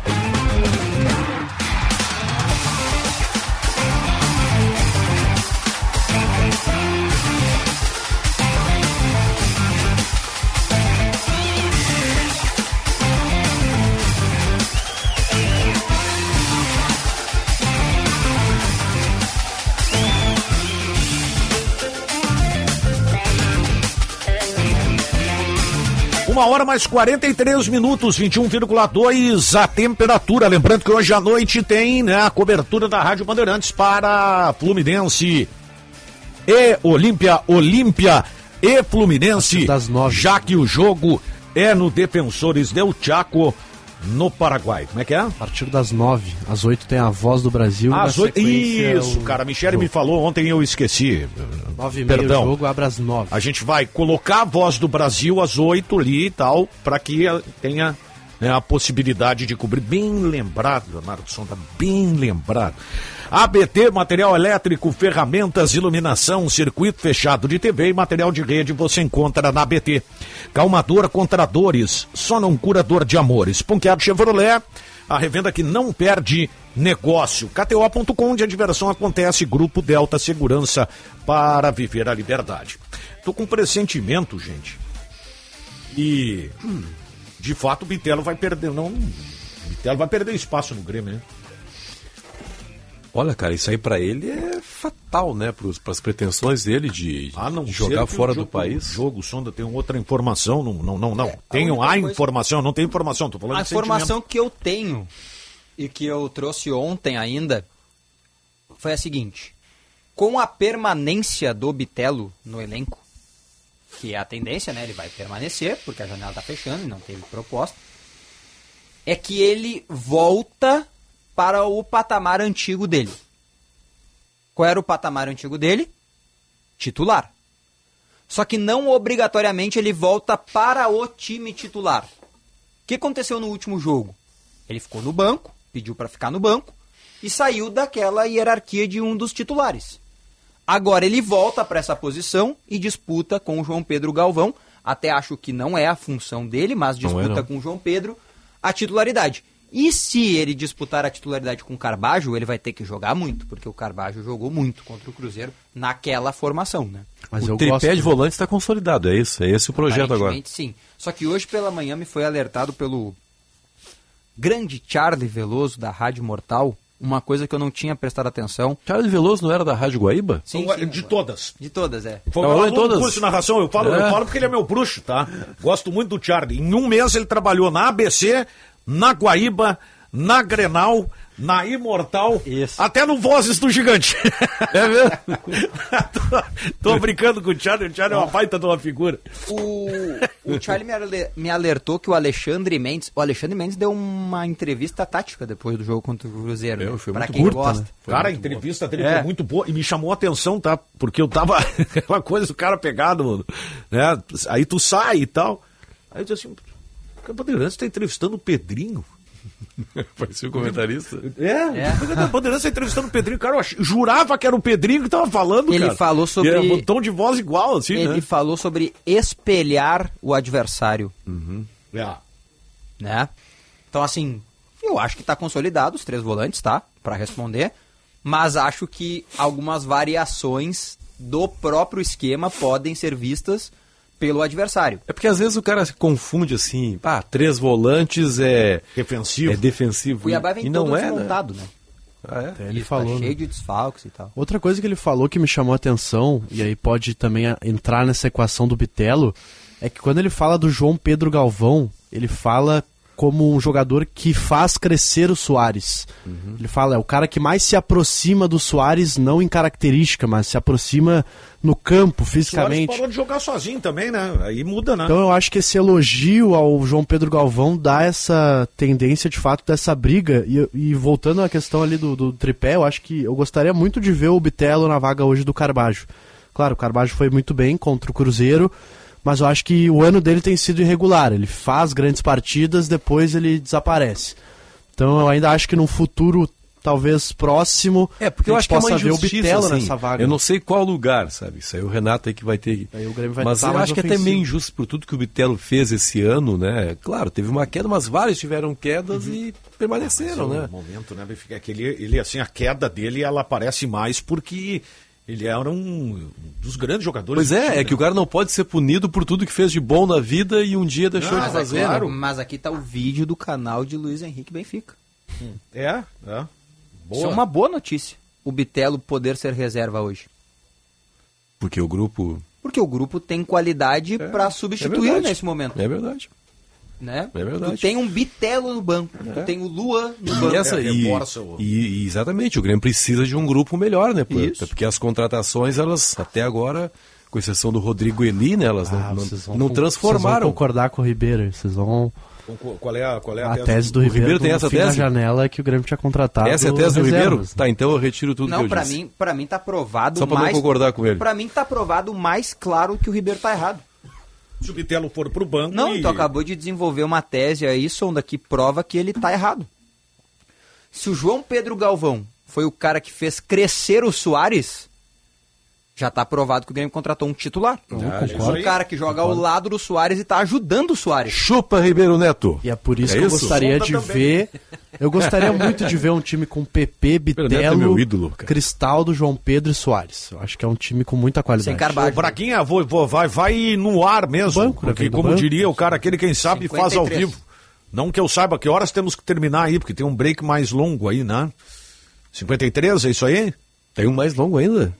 Uma hora mais 43 minutos, 21,2 a temperatura. Lembrando que hoje à noite tem né, a cobertura da Rádio Bandeirantes para Fluminense e Olímpia, Olímpia e Fluminense. Das nove. Já que o jogo é no Defensores del Chaco, no Paraguai. Como é que é? A partir das nove, às oito tem a Voz do Brasil. Às oito. Isso, o cara. Michele me falou ontem eu esqueci. Nove e meia Perdão. o jogo abre às nove. A gente vai colocar a voz do Brasil às oito ali e tal, para que tenha né, a possibilidade de cobrir. Bem lembrado, Leonardo Sonda, bem lembrado. ABT, material elétrico, ferramentas, iluminação, circuito fechado de TV e material de rede você encontra na ABT. Calmador contra dores, só não cura dor de amores. Ponqueado Chevrolet, a revenda que não perde negócio. KTO.com, onde a diversão acontece. Grupo Delta Segurança para viver a liberdade. Tô com um pressentimento, gente. E, hum, de fato, o Bitelo vai perder. Não, o Bitelo vai perder espaço no Grêmio, né? Olha, cara, isso aí pra ele é fatal, né? Para as pretensões dele de, Ah, não de jogar fora o do jogo- país. O jogo, Sonda, tem outra informação. Não, não, não. não. Tenho única a coisa- informação, não tem informação. Tô falando A de sentimento. informação que eu tenho e que eu trouxe ontem ainda foi a seguinte: com a permanência do Bitelo no elenco, que é a tendência, né? Ele vai permanecer, porque a janela tá fechando e não teve proposta. É que ele volta para o patamar antigo dele. Qual era o patamar antigo dele? Titular. Só que não obrigatoriamente ele volta para o time titular. O que aconteceu no último jogo? Ele ficou no banco, pediu para ficar no banco e saiu daquela hierarquia de um dos titulares. Agora ele volta para essa posição e disputa com o João Pedro Galvão. Até acho que não é a função dele, mas Não é, disputa não. com o João Pedro a titularidade. E se ele disputar a titularidade com o Carbajo, ele vai ter que jogar muito, porque o Carbajo jogou muito contra o Cruzeiro naquela formação, né? o tripé de volante está consolidado, é isso, é esse o projeto agora. Sim. Só que hoje pela manhã me foi alertado pelo grande Charlie Veloso da Rádio Mortal, uma coisa que eu não tinha prestado atenção. Charlie Veloso não era da Rádio Guaíba? Sim, Então, sim. de todas. De todas, é. Foi Tá um em todas? do curso de narração, eu falo, É. eu falo porque ele é meu bruxo, tá? Gosto muito do Charlie. Em um mês ele trabalhou na ABC, na Guaíba, na Grenal, na Imortal, até no Vozes do Gigante. É mesmo? tô, tô brincando com o Charlie, o Charlie é uma baita de uma figura. O, o Charlie me, ale- me alertou que o Alexandre Mendes. O Alexandre Mendes deu uma entrevista tática depois do jogo contra o Cruzeiro. né? pra quem gosta. Cara, a entrevista dele É. foi muito boa e me chamou a atenção, tá? Porque eu tava. aquela coisa do cara pegado, mano, né? Aí tu sai e tal. Aí eu disse assim: o Bandeirantes tá entrevistando o Pedrinho. Parecia o comentarista. É, o Bandeirantes tá entrevistando o Pedrinho. Cara, eu jurava que era o Pedrinho que tava falando, Ele cara. falou sobre- E era um tom de voz igual, assim, Ele né? falou sobre espelhar o adversário. É. Né? Então, assim, eu acho que tá consolidado os três volantes, tá? Pra responder. Mas acho que algumas variações do próprio esquema podem ser vistas pelo adversário. É porque às vezes o cara se confunde assim, ah, três volantes é defensivo. É defensivo. O Cuiabá vem e todo não é, né? desmontado, né? Ah, é? Até ele Tá falou, cheio né? de desfalques e tal. Outra coisa que ele falou que me chamou a atenção, e aí pode também entrar nessa equação do Bitelo, é que quando ele fala do João Pedro Galvão, ele fala como um jogador que faz crescer o Soares. Ele fala, é o cara que mais se aproxima do Soares, não em característica, mas se aproxima no campo, O Soares fisicamente. parou de jogar sozinho também, né? Aí muda, né? Então eu acho que esse elogio ao João Pedro Galvão dá essa tendência de fato dessa briga. E, e voltando à questão ali do, do tripé, eu acho que eu gostaria muito de ver o Bitelo na vaga hoje do Carbajo. Claro, o Carbajo foi muito bem contra o Cruzeiro, mas eu acho que o ano dele tem sido irregular. Ele faz grandes partidas, depois ele desaparece. Então eu ainda acho que num futuro talvez próximo É, porque eu a acho gente que é uma possa ver o injustiça, assim, nessa vaga. Eu não sei qual lugar, sabe? Isso aí o Renato aí que vai ter. Aí o Grêmio vai mas estar eu acho que é até meio injusto por tudo que o Bitelo fez esse ano, né? Claro, teve uma queda, mas vários tiveram quedas e permaneceram, Mas é né? o momento, né? É ele, ele, assim, a queda dele, ela aparece mais porque ele era um dos grandes jogadores. Pois é, time, é que o cara não pode ser punido por tudo que fez de bom na vida e um dia deixou Mas, de fazer. é né? claro, mas aqui tá o vídeo do canal de Luiz Henrique Benfica. É, é. Isso é uma boa notícia. O Bitelo poder ser reserva hoje. Porque o grupo. Porque o grupo tem qualidade pra substituir verdade. nesse momento. É verdade. Né? É verdade. Tu tem um Bitelo no banco, tu tem o Luan no banco. E, essa, É, e, e- e exatamente, o Grêmio precisa de um grupo melhor, né? Isso. Porque as contratações, elas, até agora, com exceção do Rodrigo Eli, né? Elas Ah, não, vocês não, não transformaram. Vocês vão concordar com o Ribeiro, vocês vão... Qual- é a, qual é a, A tese do O Ribeiro, Ribeiro tem essa tese? janela é que o Grêmio tinha contratado Essa é a tese do. Ribeiro? Tá, então eu retiro tudo que Não, eu pra disse. mim, pra mim tá provado Só pra não mais. concordar com ele. Pra mim tá provado mais claro que o Ribeiro tá errado. Se o Bitelo for pro banco. Não, e... tu acabou de desenvolver uma tese aí, Sonda, que prova que ele tá errado. Se o João Pedro Galvão foi o cara que fez crescer o Soares, já tá provado que o Grêmio contratou um titular. Ah, um cara que joga ao lado do Soares e tá ajudando o Soares. Chupa, Ribeiro Neto. E é por isso É que eu isso? gostaria Sonda de também. ver. Eu gostaria muito de ver um time com PP, é Bitelo, meu ídolo, cara. Cristaldo, João Pedro e Soares. Eu acho que é um time com muita qualidade. Ô, Braguinha, vou, vou- vai, vai no ar mesmo. Banco, né? porque, como banco. diria o cara, aquele quem sabe faz ao 53. vivo. Não que eu saiba que horas temos que terminar aí, porque tem um break mais longo aí, né? 53, é isso aí? Tem um mais longo ainda?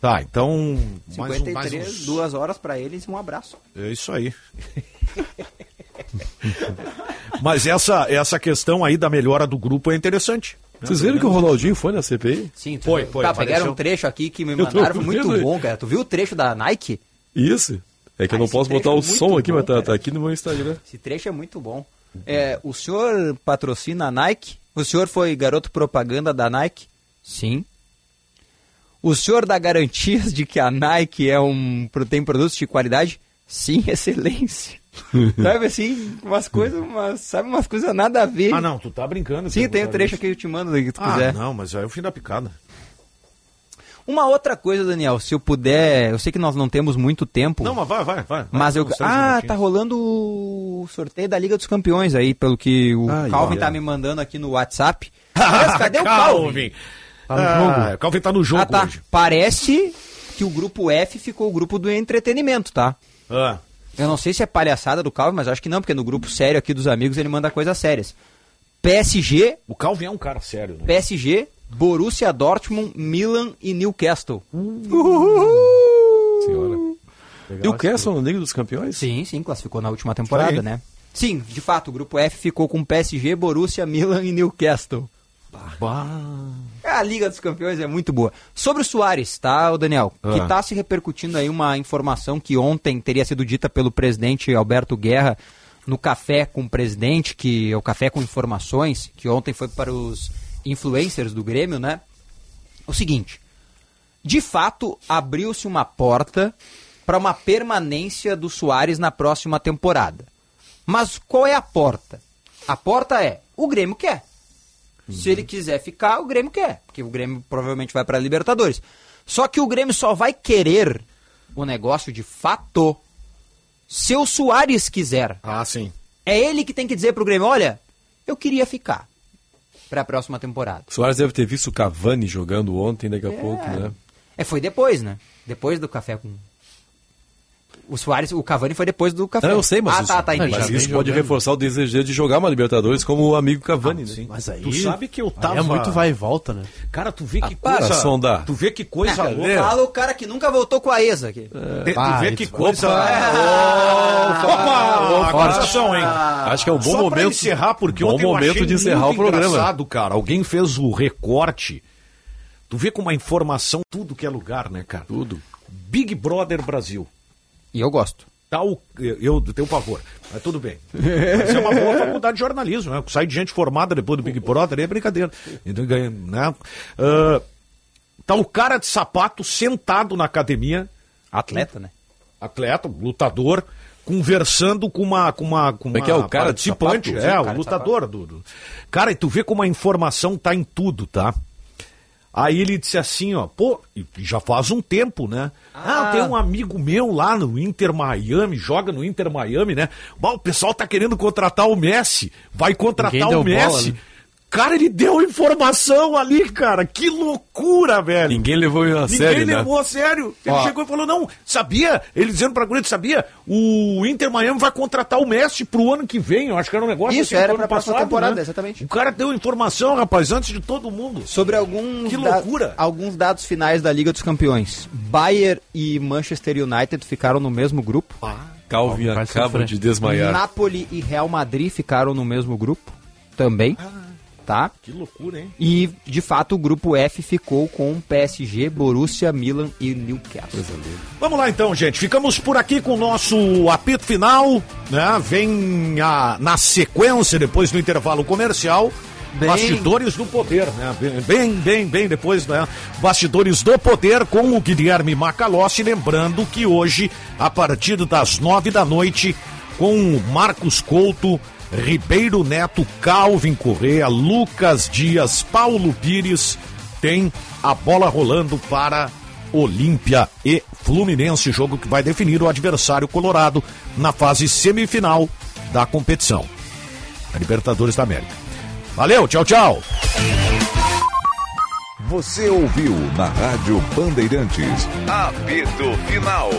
Tá, então. Mais um, 53, mais uns- duas horas pra eles e um abraço. É isso aí. Mas essa, essa questão aí da melhora do grupo é interessante. Vocês viram que o Ronaldinho foi na CPI? Sim, tu Foi, foi, Tá, apareceu. pegaram um trecho aqui que me Eu mandaram, foi muito aí. bom, cara. Tu viu o trecho da Nike? Isso. É que eu Ah, não esse posso botar é o muito som aqui, bom, mas tá, tá aqui no meu Instagram. Esse trecho é muito bom. É, o senhor patrocina a Nike? O senhor foi garoto propaganda da Nike? Sim. O senhor dá garantias de que a Nike é um, tem produtos de qualidade? Sim, excelência. sabe assim, umas coisas, umas, sabe, umas coisas nada a ver. Ah, não, tu tá brincando. Sim, tem o botar trecho isso. aqui que eu te mando, se tu Ah, quiser. não, mas aí é o fim da picada. Uma outra coisa, Daniel, se eu puder, eu sei que nós não temos muito tempo. Não, mas vai, vai, vai. Mas eu. Ah, tá rolando o sorteio da Liga dos Campeões aí, pelo que o Ai, Calvin olha. tá me mandando aqui no WhatsApp. Mas cadê o Calvin? Tá no jogo. Calvin tá no jogo ah, tá. hoje. Parece que o grupo F ficou o grupo do entretenimento, tá? Ah. Eu não sei se é palhaçada do Calvin, mas acho que não, porque no grupo sério aqui dos amigos ele manda coisas sérias. PSG, O Calvin é um cara sério, né? PSG, Borussia Dortmund, Milan e Newcastle. Senhora. E o Castle na Liga dos Campeões? Sim, sim, classificou na última temporada, né? Sim, de fato, o grupo F ficou com PSG, Borussia, Milan e Newcastle. A Liga dos Campeões é muito boa. Sobre o Soares, tá, o Daniel? Ah. Que tá se repercutindo aí uma informação que ontem teria sido dita pelo presidente Alberto Guerra no café com o presidente, que é o café com informações, que ontem foi para os influencers do Grêmio, né? O seguinte, de fato, abriu-se uma porta para uma permanência do Soares na próxima temporada. Mas qual é a porta? A porta é: o Grêmio quer. Se ele quiser ficar, o Grêmio quer, porque o Grêmio provavelmente vai para a Libertadores. Só que o Grêmio só vai querer o negócio de fato se o Soares quiser. Ah, sim. É ele que tem que dizer pro Grêmio: olha, eu queria ficar para a próxima temporada. O Soares deve ter visto o Cavani jogando ontem, daqui a pouco, né? É, foi depois, né? Depois do café com. O Soares, o Cavani foi depois do café. Não, eu sei, mas ah, isso, tá, tá, entendi. mas isso pode reforçar o desejo de jogar uma Libertadores como o amigo Cavani, né? Mas aí. Tu sabe que eu aí tava. é muito vai e volta, né? Cara, tu vê que para, coisa. Sonda. Tu vê que coisa Ah, louca. Fala o cara que nunca voltou com a exa aqui. Te- tu Ah, vê que coisa. Opa! Opa! Opa! Atenção, hein? Acho que é um bom Só pra momento. encerrar, porque bom ontem eu momento achei de encerrar muito o programa. engraçado, cara. Alguém fez o recorte. Tu vê com uma informação tudo que é lugar, né, cara? Tudo. Big Brother Brasil. E eu gosto. Tá o, eu tenho pavor, mas tudo bem. Mas é uma boa faculdade de jornalismo, né? Sai de gente formada depois do Big Brother, aí é brincadeira. Então, ganha, né? Ah, tá o cara de sapato sentado na academia, Atleta, né? atleta, lutador, conversando com uma com uma com Como é uma que é o cara de participante, sapato? é, o o lutador do, do- Cara, e tu vê como a informação tá em tudo, tá? Aí ele disse assim, ó, pô, e já faz um tempo, né? Ah, tem um amigo meu lá no Inter Miami, joga no Inter Miami, né? Bah, o pessoal tá querendo contratar o Messi, vai contratar o deu bola, Messi. né? Cara, ele deu informação ali, cara. Que loucura, velho. Ninguém levou a Ninguém sério, né? levou a sério. Ele Ó. chegou e falou: não, sabia? Ele dizendo pra Guria, sabia? O Inter Miami vai contratar o Messi pro ano que vem. Eu acho que era um negócio Isso, assim, era pra próxima passado, temporada, né? exatamente. O cara deu informação, rapaz, antes de todo mundo. Sobre alguns, Que da- loucura. alguns dados finais da Liga dos Campeões. Bayern e Manchester United ficaram no mesmo grupo. Calvin Vai acaba de desmaiar. Napoli e Real Madrid ficaram no mesmo grupo também. Tá? Que loucura, hein? E, de fato, o grupo F ficou com PSG, Borussia, Milan e Newcastle. Vamos lá então, gente. Ficamos por aqui com o nosso apito final. Né? Vem a, na sequência, depois do intervalo comercial, Bem- Bastidores do Poder, né? Bem, bem, bem depois, né? Bastidores do Poder com o Guilherme Macalossi, lembrando que hoje, a partir das nove da noite, com o Marcos Couto, Ribeiro Neto, Calvin Correa, Lucas Dias, Paulo Pires, tem a bola rolando para Olímpia e Fluminense, jogo que vai definir o adversário colorado na fase semifinal da competição. A Libertadores da América. Valeu, tchau, tchau. Você ouviu na Rádio Bandeirantes. Apito Final.